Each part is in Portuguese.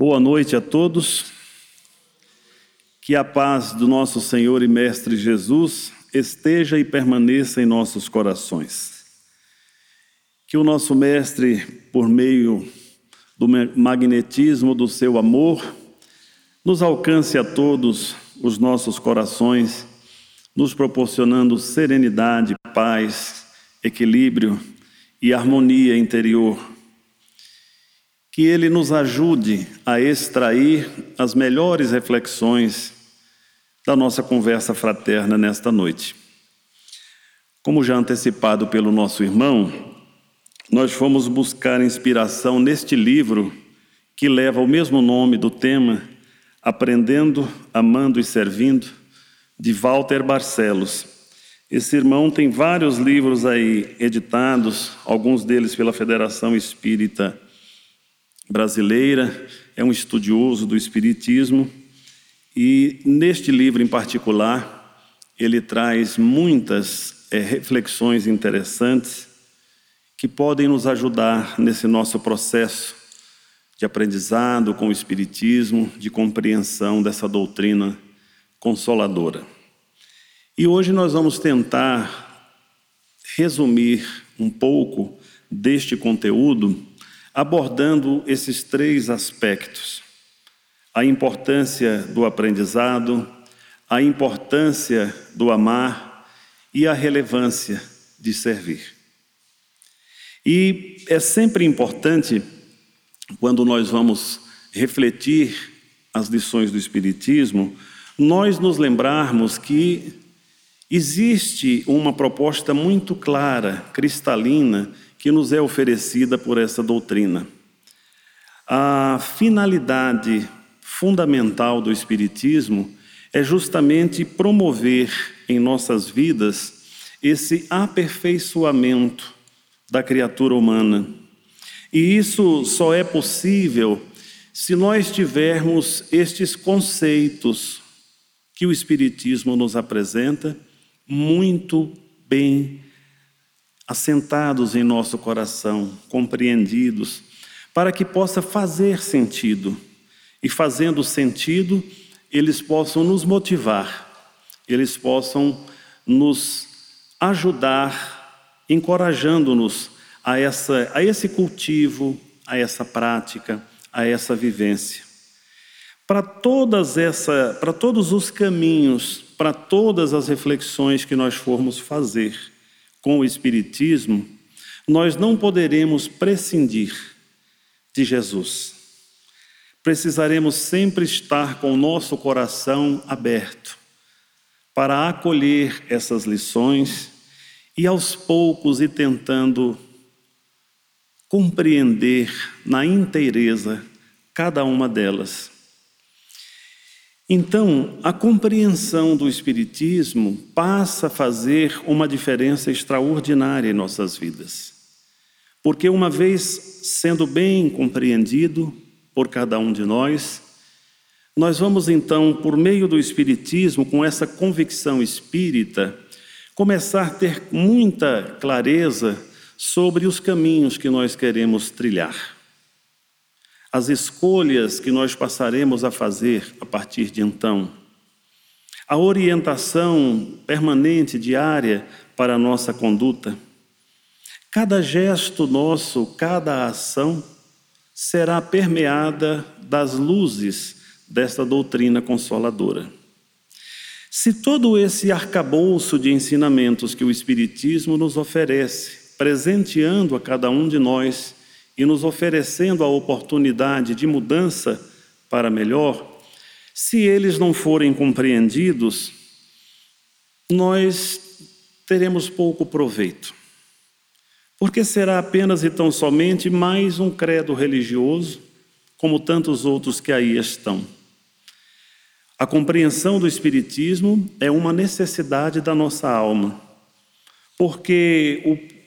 Boa noite a todos. Que a paz do nosso Senhor e Mestre Jesus esteja e permaneça em nossos corações. Que o nosso Mestre, por meio do magnetismo do seu amor, nos alcance a todos os nossos corações, nos proporcionando serenidade, paz, equilíbrio e harmonia interior que Ele nos ajude a extrair as melhores reflexões da nossa conversa fraterna nesta noite. Como já antecipado pelo nosso irmão, nós fomos buscar inspiração neste livro que leva o mesmo nome do tema, Aprendendo, Amando e Servindo, de Walter Barcelos. Esse irmão tem vários livros aí editados, alguns deles pela Federação Espírita brasileira, é um estudioso do Espiritismo e, neste livro em particular, ele traz muitas é, reflexões interessantes que podem nos ajudar nesse nosso processo de aprendizado com o Espiritismo, de compreensão dessa doutrina consoladora. E hoje nós vamos tentar resumir um pouco deste conteúdo abordando esses três aspectos: a importância do aprendizado, a importância do amar e a relevância de servir. E é sempre importante, quando nós vamos refletir as lições do Espiritismo, nós nos lembrarmos que existe uma proposta muito clara, cristalina, que nos é oferecida por essa doutrina. A finalidade fundamental do Espiritismo é justamente promover em nossas vidas esse aperfeiçoamento da criatura humana. E isso só é possível se nós tivermos estes conceitos que o Espiritismo nos apresenta muito bem assentados em nosso coração, compreendidos, para que possa fazer sentido. E fazendo sentido, eles possam nos motivar, eles possam nos ajudar, encorajando-nos a, essa, a esse cultivo, a essa prática, a essa vivência. Para todas essa, para todos os caminhos, para todas as reflexões que nós formos fazer, com o Espiritismo, nós não poderemos prescindir de Jesus. Precisaremos sempre estar com o nosso coração aberto para acolher essas lições e aos poucos ir tentando compreender na inteireza cada uma delas. Então, a compreensão do Espiritismo passa a fazer uma diferença extraordinária em nossas vidas. Porque, uma vez sendo bem compreendido por cada um de nós, nós vamos então, por meio do Espiritismo, com essa convicção espírita, começar a ter muita clareza sobre os caminhos que nós queremos trilhar as escolhas que nós passaremos a fazer a partir de então, a orientação permanente, diária para a nossa conduta. Cada gesto nosso, cada ação será permeada das luzes desta doutrina consoladora. Se todo esse arcabouço de ensinamentos que o Espiritismo nos oferece, presenteando a cada um de nós, e nos oferecendo a oportunidade de mudança para melhor, se eles não forem compreendidos, nós teremos pouco proveito. Porque será apenas e tão somente mais um credo religioso, como tantos outros que aí estão. A compreensão do Espiritismo é uma necessidade da nossa alma, porque o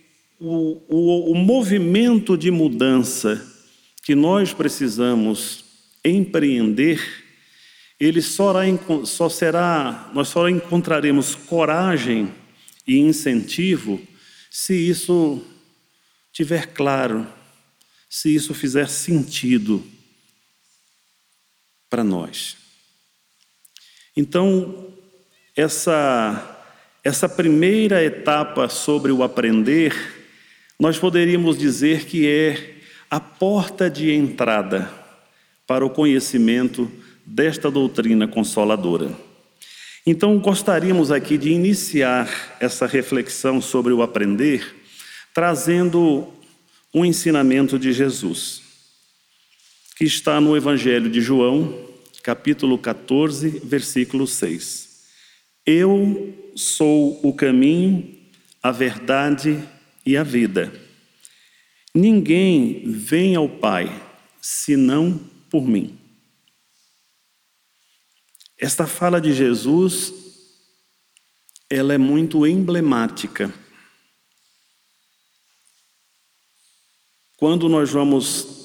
o, o, o movimento de mudança que nós precisamos empreender, ele só, só será, nós só encontraremos coragem e incentivo se isso tiver claro, se isso fizer sentido para nós. Então, essa, essa primeira etapa sobre o aprender, nós poderíamos dizer que é a porta de entrada para o conhecimento desta doutrina consoladora. Então, gostaríamos aqui de iniciar essa reflexão sobre o aprender, trazendo um ensinamento de Jesus, que está no Evangelho de João, capítulo 14, versículo 6. Eu sou o caminho, a verdade e a vida. Ninguém vem ao Pai senão por mim. Esta fala de Jesus, ela é muito emblemática. Quando nós vamos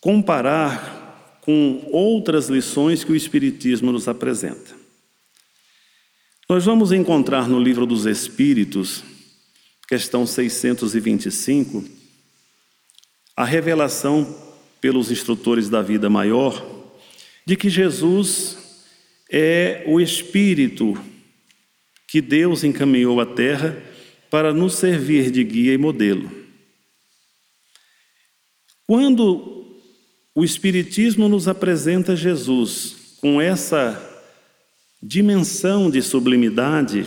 comparar com outras lições que o Espiritismo nos apresenta. Nós vamos encontrar no livro dos Espíritos, questão 625, a revelação pelos instrutores da vida maior de que Jesus é o Espírito que Deus encaminhou à Terra para nos servir de guia e modelo. Quando o Espiritismo nos apresenta Jesus com essa dimensão de sublimidade,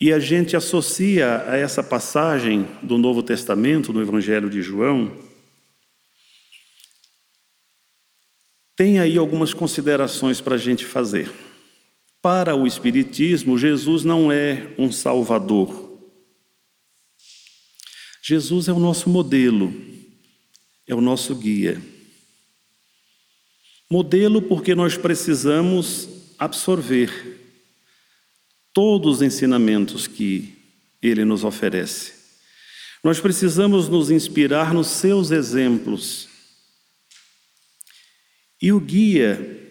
e a gente associa a essa passagem do Novo Testamento, no Evangelho de João, Tem aí algumas considerações para a gente fazer. Para o Espiritismo, Jesus não é um salvador. Jesus é o nosso modelo, é o nosso guia. Modelo porque nós precisamos absorver todos os ensinamentos que ele nos oferece. Nós precisamos nos inspirar nos seus exemplos e o guia,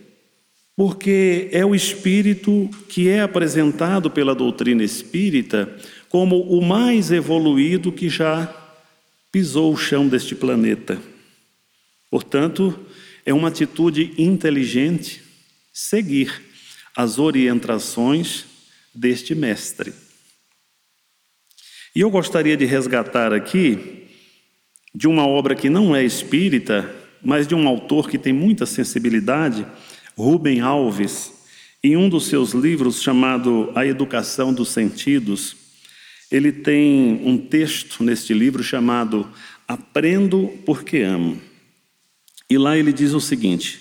porque é o espírito que é apresentado pela doutrina espírita como o mais evoluído que já pisou o chão deste planeta. Portanto, é uma atitude inteligente seguir as orientações deste mestre. E eu gostaria de resgatar aqui de uma obra que não é espírita, mas de um autor que tem muita sensibilidade, Rubem Alves, em um dos seus livros chamado A Educação dos Sentidos, ele tem um texto neste livro chamado Aprendo porque Amo. E lá ele diz o seguinte: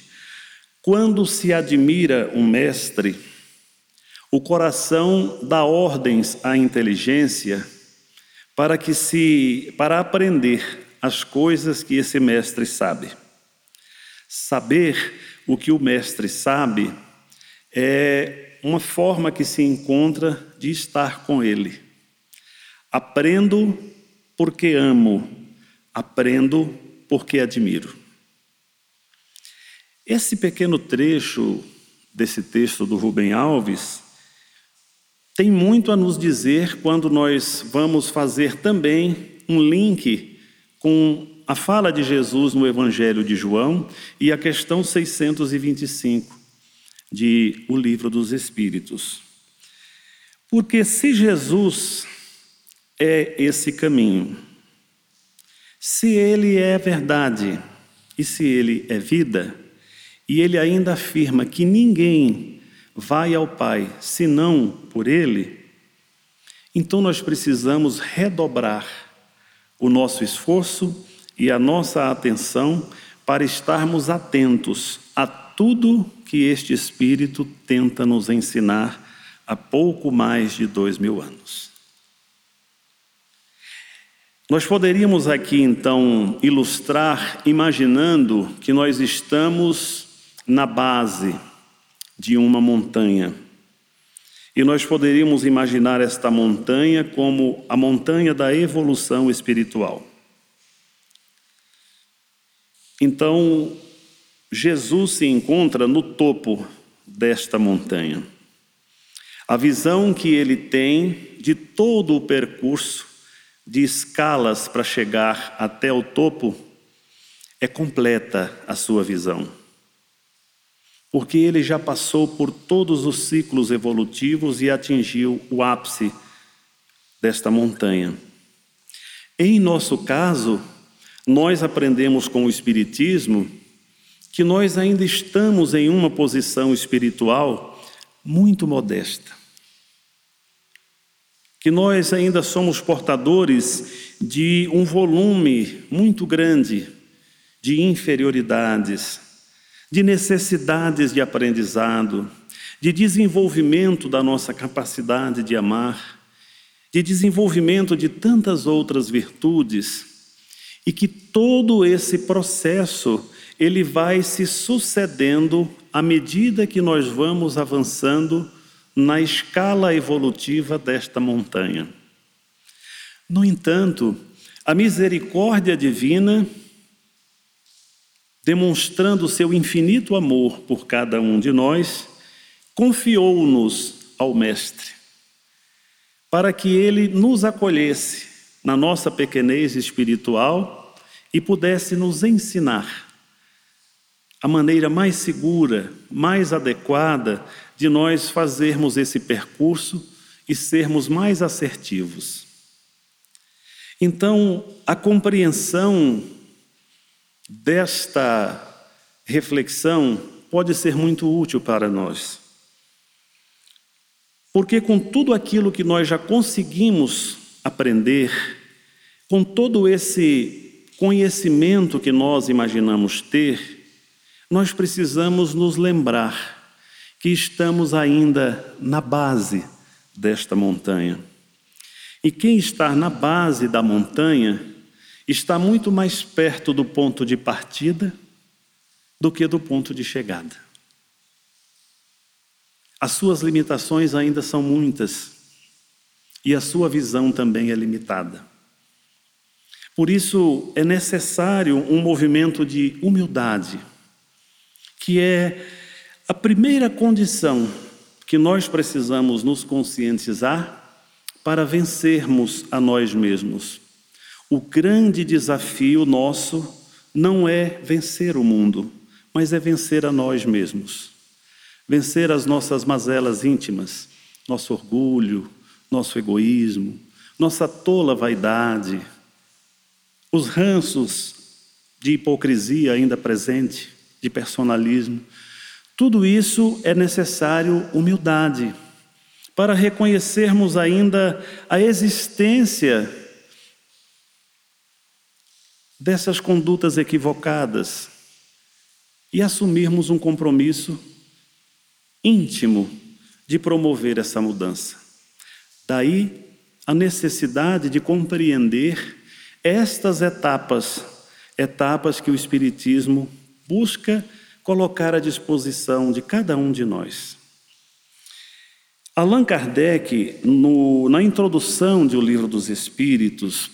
Quando se admira um mestre, o coração dá ordens à inteligência para que se para aprender as coisas que esse mestre sabe. Saber o que o mestre sabe é uma forma que se encontra de estar com ele. Aprendo porque amo, aprendo porque admiro. Esse pequeno trecho desse texto do Rubem Alves tem muito a nos dizer quando nós vamos fazer também um link com a fala de Jesus no Evangelho de João e a questão 625 de O Livro dos Espíritos. Porque se Jesus é esse caminho, se ele é verdade e se ele é vida, e ele ainda afirma que ninguém vai ao Pai senão por ele, então nós precisamos redobrar o nosso esforço e a nossa atenção para estarmos atentos a tudo que este Espírito tenta nos ensinar há pouco mais de dois mil anos. Nós poderíamos aqui então ilustrar imaginando que nós estamos na base de uma montanha. E nós poderíamos imaginar esta montanha como a montanha da evolução espiritual. Então, Jesus se encontra no topo desta montanha. A visão que ele tem de todo o percurso de escalas para chegar até o topo é completa a sua visão. Porque ele já passou por todos os ciclos evolutivos e atingiu o ápice desta montanha. Em nosso caso, nós aprendemos com o Espiritismo que nós ainda estamos em uma posição espiritual muito modesta. Que nós ainda somos portadores de um volume muito grande de inferioridades, de necessidades de aprendizado, de desenvolvimento da nossa capacidade de amar, de desenvolvimento de tantas outras virtudes, e que todo esse processo ele vai se sucedendo à medida que nós vamos avançando na escala evolutiva desta montanha. No entanto, a misericórdia divina demonstrando seu infinito amor por cada um de nós, confiou-nos ao Mestre, para que ele nos acolhesse na nossa pequenez espiritual e pudesse nos ensinar a maneira mais segura, mais adequada de nós fazermos esse percurso e sermos mais assertivos. Então, a compreensão desta reflexão pode ser muito útil para nós. Porque com tudo aquilo que nós já conseguimos aprender, com todo esse conhecimento que nós imaginamos ter, nós precisamos nos lembrar que estamos ainda na base desta montanha. E quem está na base da montanha está muito mais perto do ponto de partida do que do ponto de chegada. As suas limitações ainda são muitas e a sua visão também é limitada. Por isso é necessário um movimento de humildade, que é a primeira condição que nós precisamos nos conscientizar para vencermos a nós mesmos. O grande desafio nosso não é vencer o mundo, mas é vencer a nós mesmos. Vencer as nossas mazelas íntimas, nosso orgulho, nosso egoísmo, nossa tola vaidade, os ranços de hipocrisia ainda presente, de personalismo. Tudo isso é necessário humildade para reconhecermos ainda a existência dessas condutas equivocadas e assumirmos um compromisso íntimo de promover essa mudança. Daí a necessidade de compreender estas etapas, etapas que o Espiritismo busca colocar à disposição de cada um de nós. Allan Kardec, no, na introdução de O Livro dos Espíritos,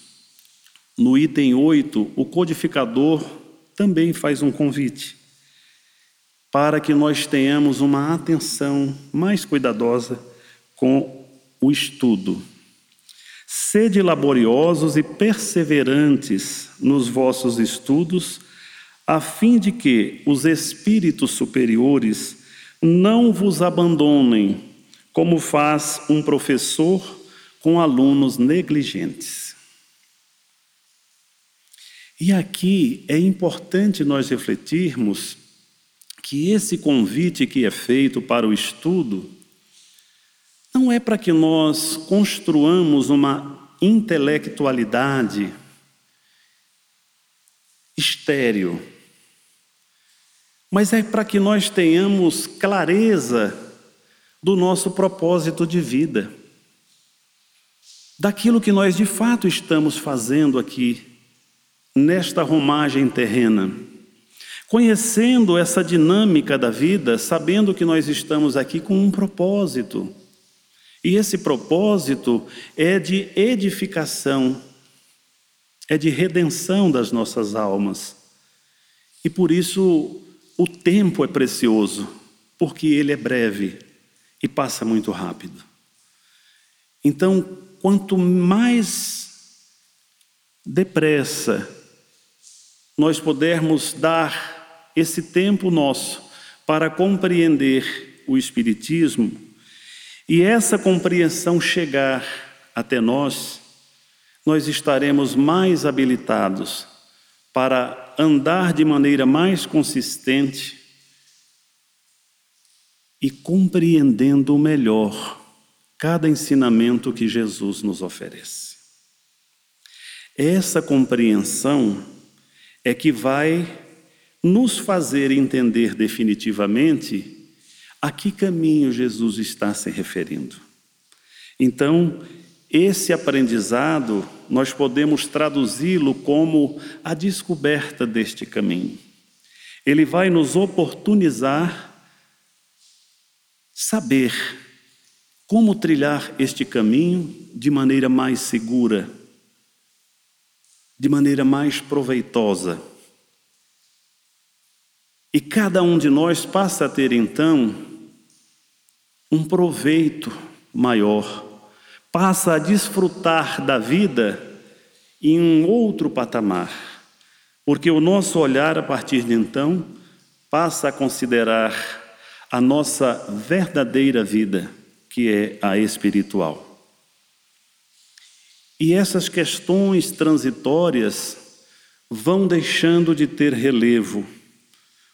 no item 8, o codificador também faz um convite para que nós tenhamos uma atenção mais cuidadosa com o estudo. Sede laboriosos e perseverantes nos vossos estudos, a fim de que os espíritos superiores não vos abandonem, como faz um professor com alunos negligentes. E aqui é importante nós refletirmos que esse convite que é feito para o estudo não é para que nós construamos uma intelectualidade estéreo, mas é para que nós tenhamos clareza do nosso propósito de vida, daquilo que nós de fato estamos fazendo aqui nesta romagem terrena, conhecendo essa dinâmica da vida, sabendo que nós estamos aqui com um propósito. E esse propósito é de edificação, é de redenção das nossas almas. E por isso o tempo é precioso, porque ele é breve e passa muito rápido. Então, quanto mais depressa nós pudermos dar esse tempo nosso para compreender o Espiritismo e essa compreensão chegar até nós, nós estaremos mais habilitados para andar de maneira mais consistente e compreendendo melhor cada ensinamento que Jesus nos oferece. Essa compreensão é que vai nos fazer entender definitivamente a que caminho Jesus está se referindo. Então, esse aprendizado nós podemos traduzi-lo como a descoberta deste caminho. Ele vai nos oportunizar saber como trilhar este caminho de maneira mais segura, de maneira mais proveitosa. E cada um de nós passa a ter então um proveito maior, passa a desfrutar da vida em um outro patamar, porque o nosso olhar a partir de então passa a considerar a nossa verdadeira vida, que é a espiritual. E essas questões transitórias vão deixando de ter relevo,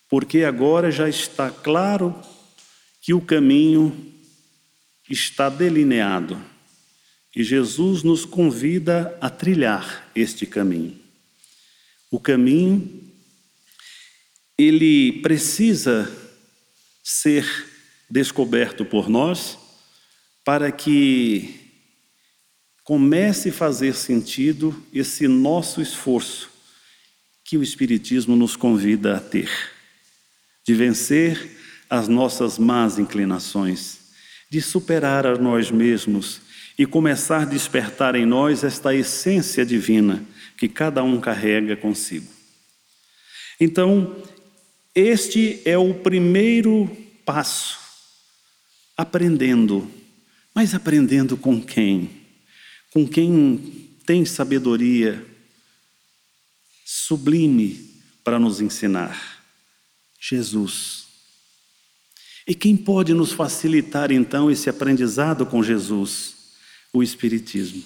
porque agora já está claro que o caminho está delineado e Jesus nos convida a trilhar este caminho. O caminho, ele precisa ser descoberto por nós para que comece a fazer sentido esse nosso esforço que o Espiritismo nos convida a ter, de vencer as nossas más inclinações, de superar a nós mesmos e começar a despertar em nós esta essência divina que cada um carrega consigo. Então, este é o primeiro passo, aprendendo, mas aprendendo com quem? Com quem tem sabedoria sublime para nos ensinar? Jesus. E quem pode nos facilitar então esse aprendizado com Jesus? O Espiritismo.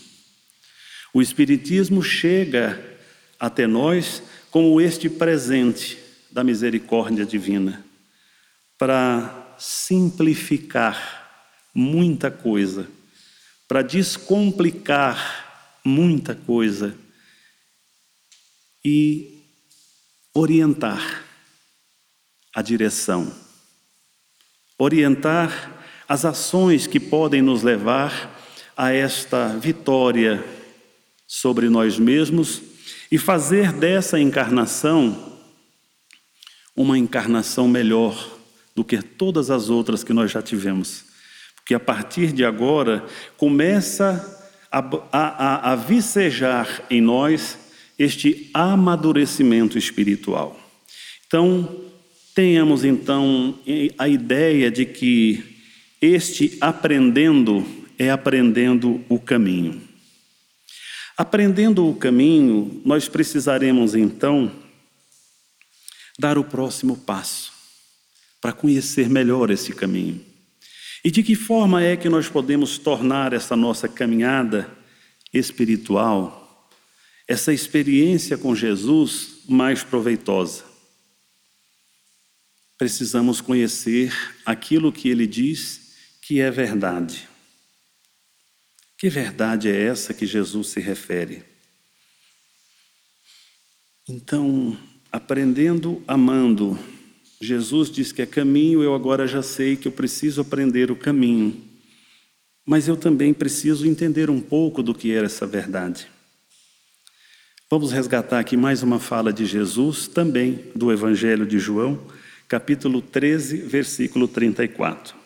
O Espiritismo chega até nós como este presente da misericórdia divina para simplificar muita coisa, para descomplicar muita coisa e orientar a direção orientar as ações que podem nos levar a esta vitória sobre nós mesmos e fazer dessa encarnação uma encarnação melhor do que todas as outras que nós já tivemos. Porque a partir de agora começa a, a, a vicejar em nós este amadurecimento espiritual. Então, Tenhamos então a ideia de que este aprendendo é aprendendo o caminho. Aprendendo o caminho, nós precisaremos então dar o próximo passo para conhecer melhor esse caminho. E de que forma é que nós podemos tornar essa nossa caminhada espiritual, essa experiência com Jesus mais proveitosa? precisamos conhecer aquilo que ele diz que é verdade. Que verdade é essa que Jesus se refere? Então, aprendendo, amando, Jesus diz que é caminho, eu agora já sei que eu preciso aprender o caminho, mas eu também preciso entender um pouco do que era essa verdade. Vamos resgatar aqui mais uma fala de Jesus, também do Evangelho de João, capítulo 13, versículo 34.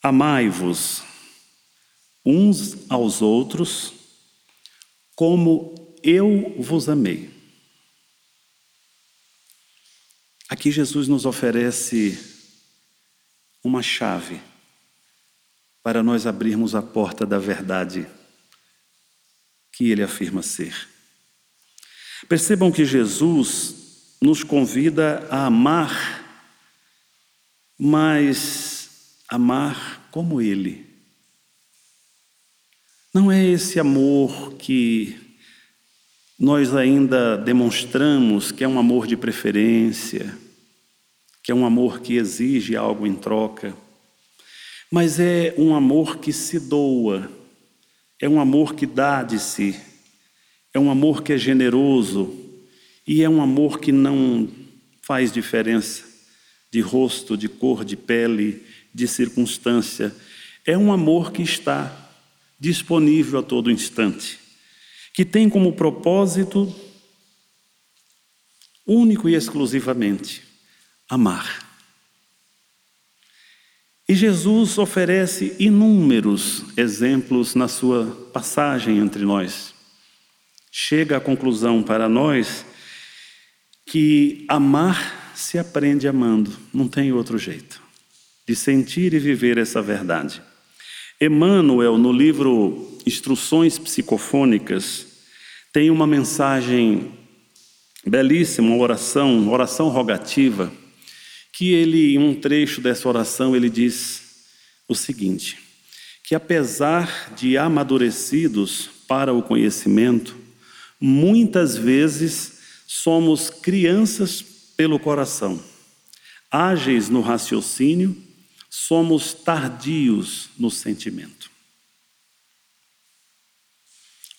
Amai-vos uns aos outros como eu vos amei. Aqui Jesus nos oferece uma chave para nós abrirmos a porta da verdade que ele afirma ser. Percebam que Jesus nos convida a amar mas amar como Ele. Não é esse amor que nós ainda demonstramos que é um amor de preferência, que é um amor que exige algo em troca, mas é um amor que se doa, é um amor que dá de si, é um amor que é generoso e é um amor que não faz diferença de rosto, de cor, de pele, de circunstância. É um amor que está disponível a todo instante, que tem como propósito único e exclusivamente amar. E Jesus oferece inúmeros exemplos na sua passagem entre nós. Chega à conclusão para nós que amar se aprende amando, não tem outro jeito de sentir e viver essa verdade. Emmanuel, no livro Instruções Psicofônicas, tem uma mensagem belíssima, uma oração, oração rogativa, que ele, em um trecho dessa oração, ele diz o seguinte: que apesar de amadurecidos para o conhecimento, muitas vezes somos crianças pelo coração, ágeis no raciocínio, somos tardios no sentimento.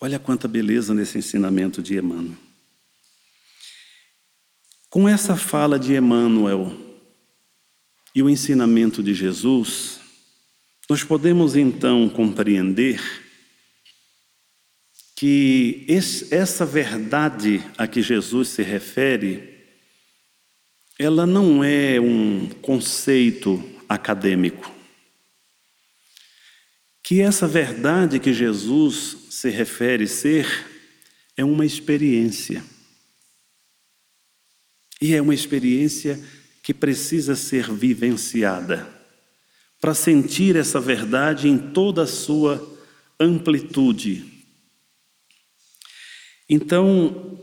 Olha quanta beleza nesse ensinamento de Emmanuel. Com essa fala de Emmanuel, e o ensinamento de Jesus, nós podemos então compreender que esse, essa verdade a que Jesus se refere, ela não é um conceito acadêmico. Que essa verdade que Jesus se refere ser é uma experiência. E é uma experiência que precisa ser vivenciada para sentir essa verdade em toda a sua amplitude. Então,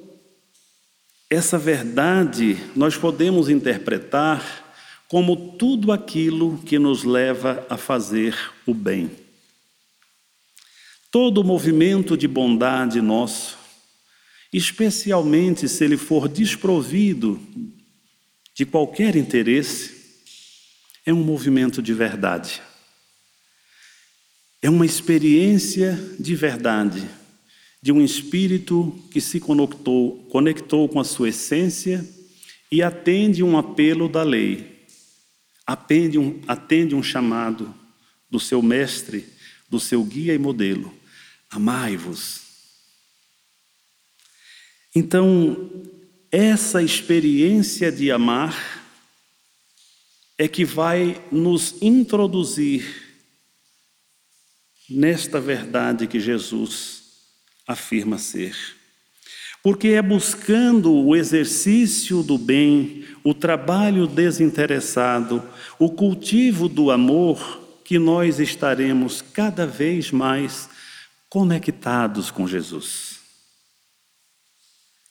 essa verdade nós podemos interpretar como tudo aquilo que nos leva a fazer o bem. Todo movimento de bondade nosso, especialmente se ele for desprovido de qualquer interesse, é um movimento de verdade. É uma experiência de verdade, de um espírito que se conectou, conectou com a sua essência e atende um apelo da lei, atende um, atende um chamado do seu mestre, do seu guia e modelo: amai-vos. Então, essa experiência de amar é que vai nos introduzir nesta verdade que Jesus afirma ser. Porque é buscando o exercício do bem, o trabalho desinteressado, o cultivo do amor, que nós estaremos cada vez mais conectados com Jesus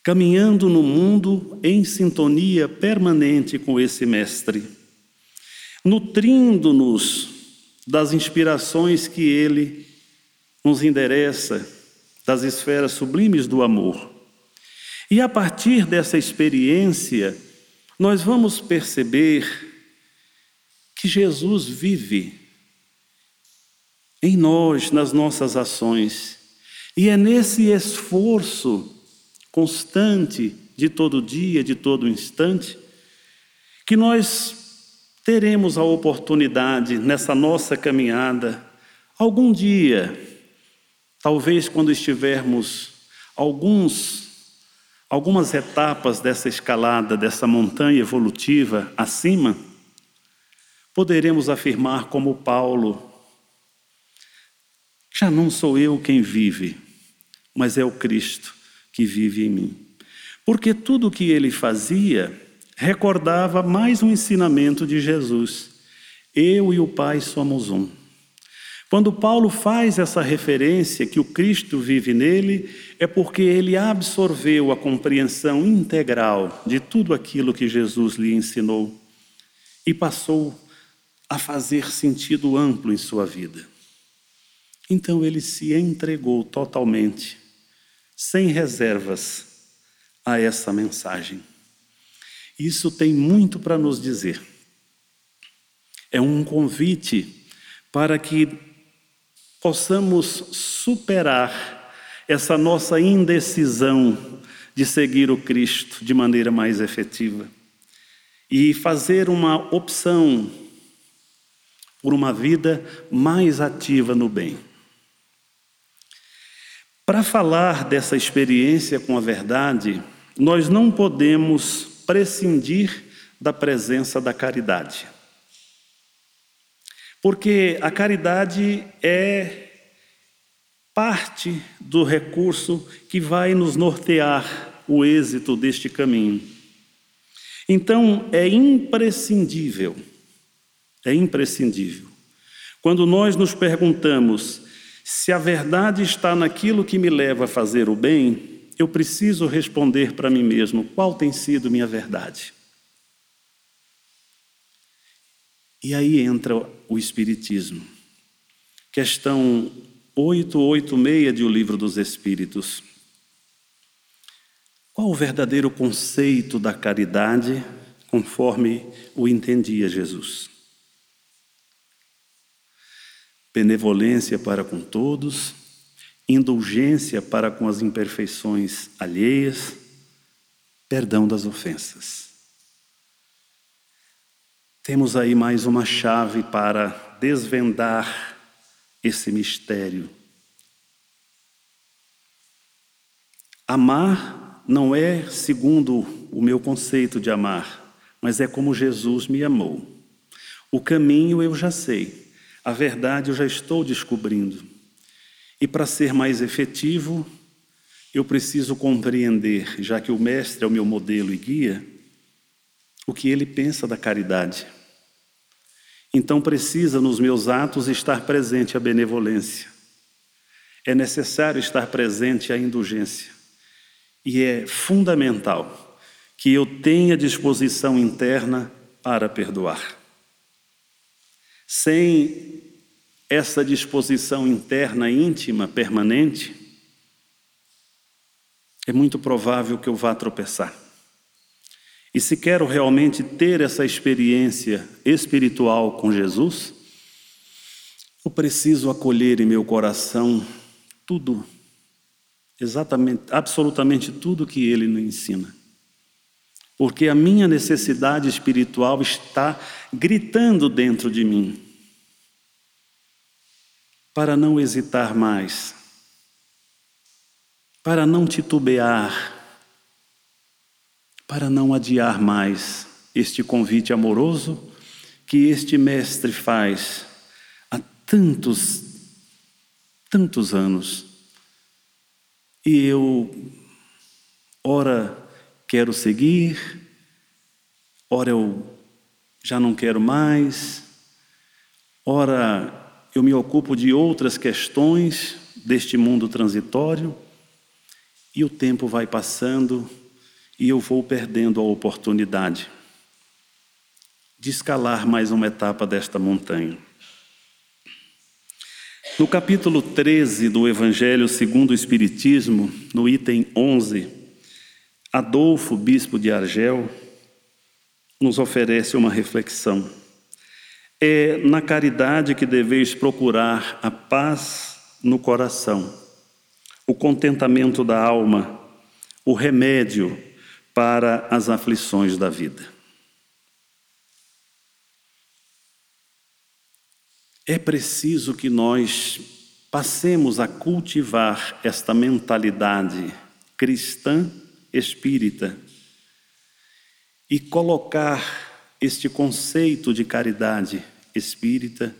caminhando no mundo em sintonia permanente com esse Mestre, nutrindo-nos das inspirações que ele nos endereça, das esferas sublimes do amor. E a partir dessa experiência, nós vamos perceber que Jesus vive em nós, nas nossas ações. E é nesse esforço constante de todo dia, de todo instante, que nós teremos a oportunidade nessa nossa caminhada, algum dia, talvez quando estivermos alguns algumas etapas dessa escalada, dessa montanha evolutiva acima, poderemos afirmar como Paulo: já não sou eu quem vive, mas é o Cristo que vive em mim. Porque tudo o que ele fazia recordava mais um ensinamento de Jesus. Eu e o Pai somos um. Quando Paulo faz essa referência que o Cristo vive nele, é porque ele absorveu a compreensão integral de tudo aquilo que Jesus lhe ensinou e passou a fazer sentido amplo em sua vida. Então ele se entregou totalmente, sem reservas, a essa mensagem. Isso tem muito para nos dizer. É um convite para que possamos superar essa nossa indecisão de seguir o Cristo de maneira mais efetiva e fazer uma opção por uma vida mais ativa no bem. Para falar dessa experiência com a verdade, nós não podemos prescindir da presença da caridade. Porque a caridade é parte do recurso que vai nos nortear o êxito deste caminho. Então, é imprescindível, é imprescindível. Quando nós nos perguntamos se a verdade está naquilo que me leva a fazer o bem, eu preciso responder para mim mesmo qual tem sido minha verdade. E aí entra o Espiritismo. Questão 886 de O Livro dos Espíritos. Qual o verdadeiro conceito da caridade conforme o entendia Jesus? Benevolência para com todos, indulgência para com as imperfeições alheias, perdão das ofensas. Temos aí mais uma chave para desvendar esse mistério. Amar não é segundo o meu conceito de amar, mas é como Jesus me amou. O caminho eu já sei, a verdade eu já estou descobrindo. E para ser mais efetivo, eu preciso compreender, já que o Mestre é o meu modelo e guia, o que ele pensa da caridade. Então precisa nos meus atos estar presente a benevolência. É necessário estar presente a indulgência. E é fundamental que eu tenha disposição interna para perdoar. Sem essa disposição interna íntima permanente, é muito provável que eu vá tropeçar. E se quero realmente ter essa experiência espiritual com Jesus, eu preciso acolher em meu coração tudo, exatamente, absolutamente tudo que ele nos ensina. Porque a minha necessidade espiritual está gritando dentro de mim, para não hesitar mais, para não titubear, para não adiar mais este convite amoroso que este mestre faz há tantos, tantos anos. E eu, ora, quero seguir, ora, eu já não quero mais, ora, eu me ocupo de outras questões deste mundo transitório, e o tempo vai passando e eu vou perdendo a oportunidade de escalar mais uma etapa desta montanha. No capítulo 13 do Evangelho segundo o Espiritismo, no item 11, Adolfo, bispo de Argel, nos oferece uma reflexão. É na caridade que deveis procurar a paz no coração, o contentamento da alma, o remédio para as aflições da vida. É preciso que nós passemos a cultivar esta mentalidade cristã espírita e colocar este conceito de caridade espírita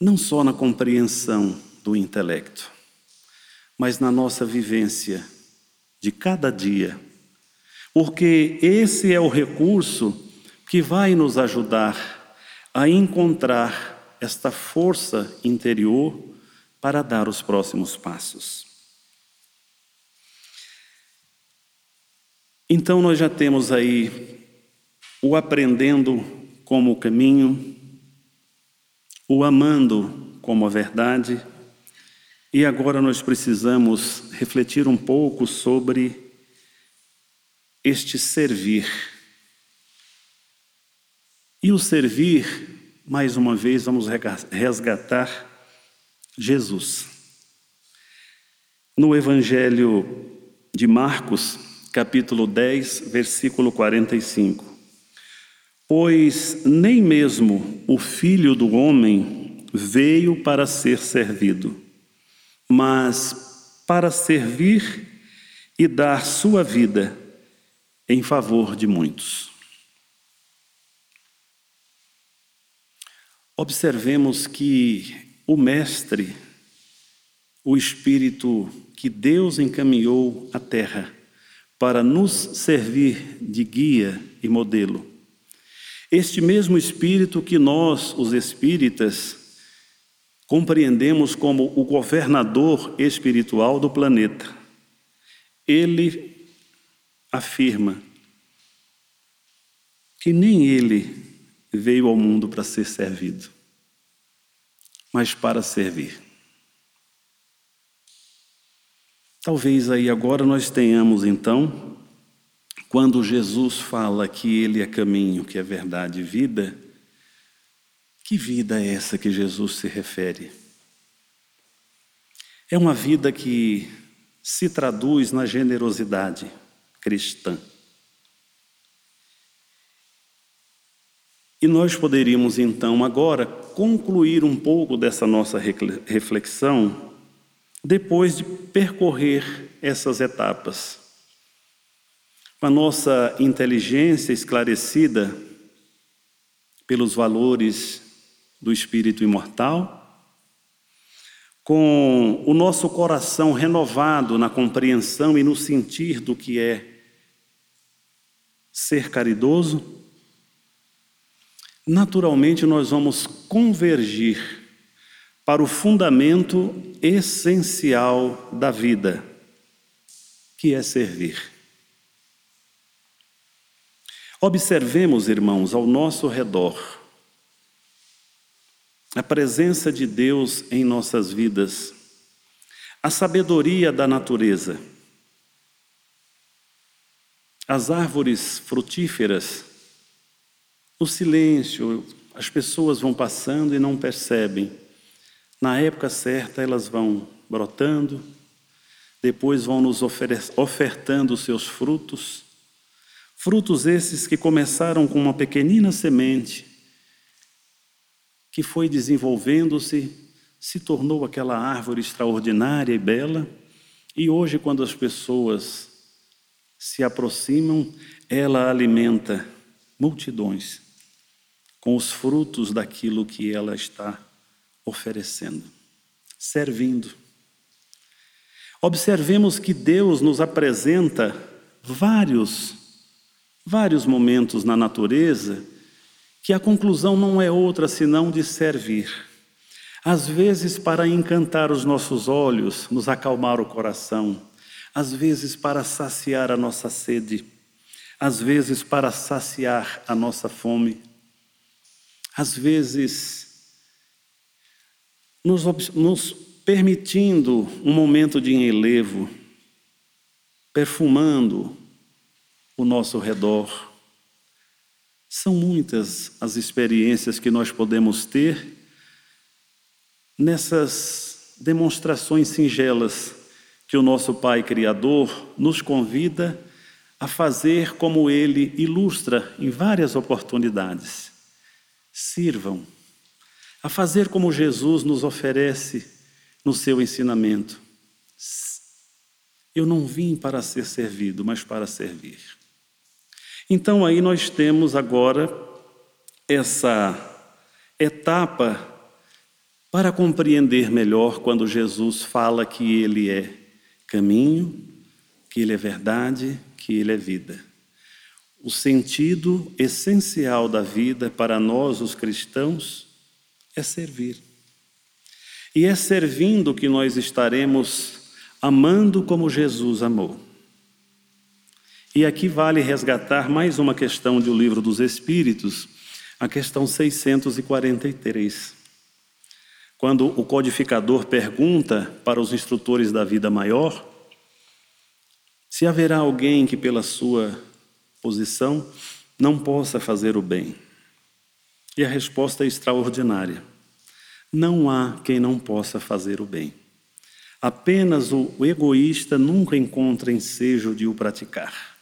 não só na compreensão do intelecto, mas na nossa vivência de cada dia, porque esse é o recurso que vai nos ajudar a encontrar esta força interior para dar os próximos passos. Então, nós já temos aí o aprendendo como o caminho, o amando como a verdade. E agora nós precisamos refletir um pouco sobre este servir. E o servir, mais uma vez, vamos resgatar Jesus. No Evangelho de Marcos, capítulo 10, versículo 45. Pois nem mesmo o filho do homem veio para ser servido, mas para servir e dar sua vida em favor de muitos. Observemos que o Mestre, o Espírito que Deus encaminhou à terra para nos servir de guia e modelo, este mesmo Espírito que nós, os espíritas, compreendemos como o governador espiritual do planeta, ele afirma que nem ele veio ao mundo para ser servido, mas para servir. Talvez aí agora nós tenhamos então quando Jesus fala que Ele é caminho, que é verdade e vida, que vida é essa que Jesus se refere? É uma vida que se traduz na generosidade cristã. E nós poderíamos então agora concluir um pouco dessa nossa reflexão depois de percorrer essas etapas. Com a nossa inteligência esclarecida pelos valores do espírito imortal, com o nosso coração renovado na compreensão e no sentir do que é ser caridoso, naturalmente nós vamos convergir para o fundamento essencial da vida, que é servir. Observemos, irmãos, ao nosso redor a presença de Deus em nossas vidas, a sabedoria da natureza, as árvores frutíferas, o silêncio, as pessoas vão passando e não percebem. Na época certa, elas vão brotando, depois vão nos ofertando os seus frutos. Frutos esses que começaram com uma pequenina semente, que foi desenvolvendo-se, se tornou aquela árvore extraordinária e bela, e hoje, quando as pessoas se aproximam, ela alimenta multidões com os frutos daquilo que ela está oferecendo, servindo. Observemos que Deus nos apresenta vários vários momentos na natureza que a conclusão não é outra senão de servir. Às vezes para encantar os nossos olhos, nos acalmar o coração, às vezes para saciar a nossa sede, às vezes para saciar a nossa fome, às vezes nos, nos permitindo um momento de enlevo, perfumando o nosso redor. São muitas as experiências que nós podemos ter nessas demonstrações singelas que o nosso Pai Criador nos convida a fazer como Ele ilustra em várias oportunidades. Sirvam, a fazer como Jesus nos oferece no seu ensinamento. Eu não vim para ser servido, mas para servir. Então aí nós temos agora essa etapa para compreender melhor quando Jesus fala que Ele é caminho, que Ele é verdade, que Ele é vida. O sentido essencial da vida para nós, os cristãos, é servir. E é servindo que nós estaremos amando como Jesus amou. E aqui vale resgatar mais uma questão do livro dos Espíritos, a questão 643. Quando o codificador pergunta para os instrutores da vida maior se haverá alguém que, pela sua posição, não possa fazer o bem. E a resposta é extraordinária: não há quem não possa fazer o bem. Apenas o egoísta nunca encontra ensejo de o praticar.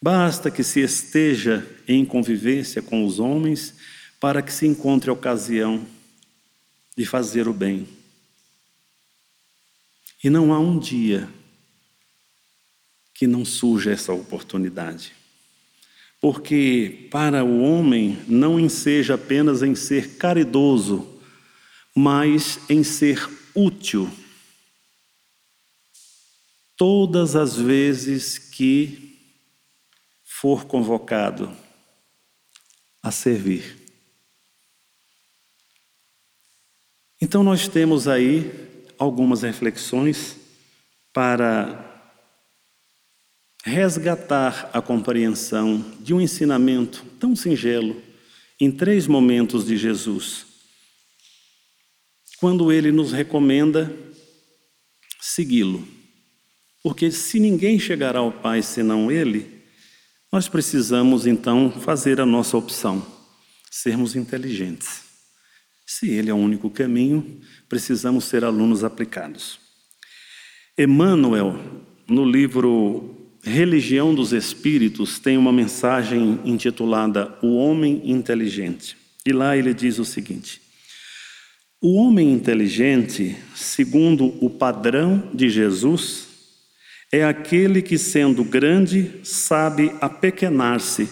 Basta que se esteja em convivência com os homens para que se encontre a ocasião de fazer o bem. E não há um dia que não surja essa oportunidade. Porque para o homem não enseja apenas em ser caridoso, mas em ser útil. Todas as vezes que for convocado a servir. Então, nós temos aí algumas reflexões para resgatar a compreensão de um ensinamento tão singelo em três momentos de Jesus. Quando ele nos recomenda segui-lo. Porque se ninguém chegará ao Pai senão ele, nós precisamos então fazer a nossa opção, sermos inteligentes. Se ele é o único caminho, precisamos ser alunos aplicados. Emmanuel, no livro Religião dos Espíritos, tem uma mensagem intitulada O Homem Inteligente. E lá ele diz o seguinte: O homem inteligente, segundo o padrão de Jesus, é aquele que, sendo grande, sabe apequenar-se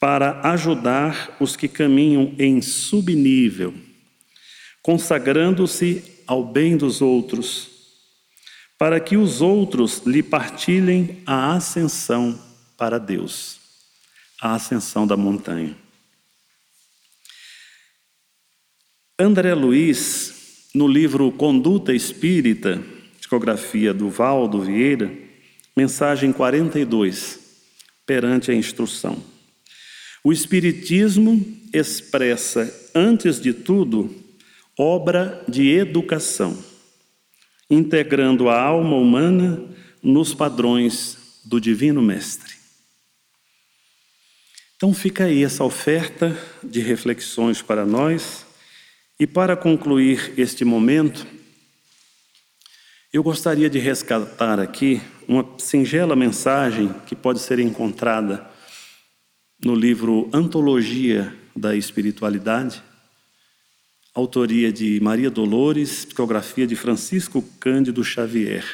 para ajudar os que caminham em subnível consagrando-se ao bem dos outros, para que os outros lhe partilhem a ascensão para Deus, a ascensão da montanha. André Luiz, no livro Conduta Espírita, discografia do Valdo Vieira, mensagem 42, perante a instrução. O Espiritismo expressa, antes de tudo, obra de educação, integrando a alma humana nos padrões do Divino Mestre. Então fica aí essa oferta de reflexões para nós, e para concluir este momento, eu gostaria de resgatar aqui uma singela mensagem que pode ser encontrada no livro Antologia da Espiritualidade, autoria de Maria Dolores, psicografia de Francisco Cândido Xavier.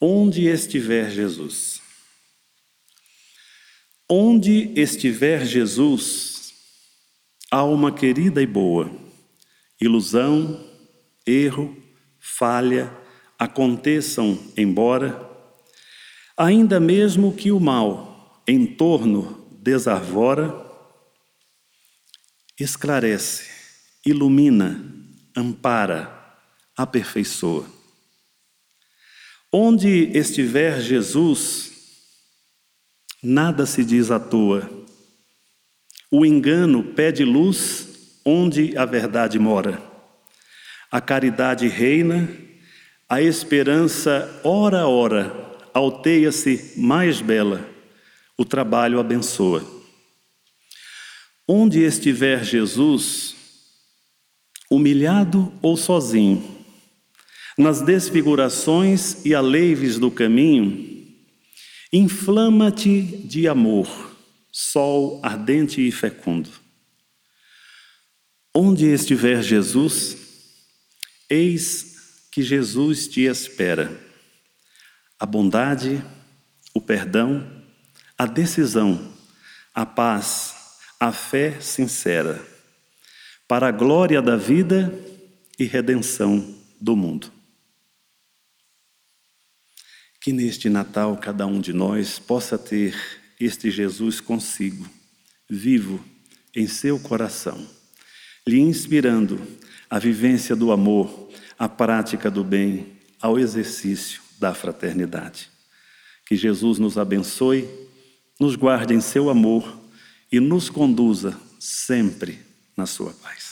Onde estiver Jesus. Onde estiver Jesus, alma querida e boa, ilusão, erro, falha aconteçam embora, ainda mesmo que o mal em torno desarvora, esclarece ilumina, ampara, aperfeiçoa. Onde estiver Jesus, nada se diz à toa. O engano pede luz onde a verdade mora. A caridade reina, a esperança, ora ora, alteia-se mais bela, o trabalho abençoa. Onde estiver Jesus, humilhado ou sozinho, nas desfigurações e aleives do caminho, inflama-te de amor, sol ardente e fecundo. Onde estiver Jesus, eis que Jesus te espera. A bondade, o perdão, a decisão, a paz, a fé sincera para a glória da vida e redenção do mundo. Que neste Natal cada um de nós possa ter este Jesus consigo, vivo em seu coração, lhe inspirando a vivência do amor, a prática do bem, ao exercício da fraternidade. Que Jesus nos abençoe, nos guarde em seu amor e nos conduza sempre na sua paz.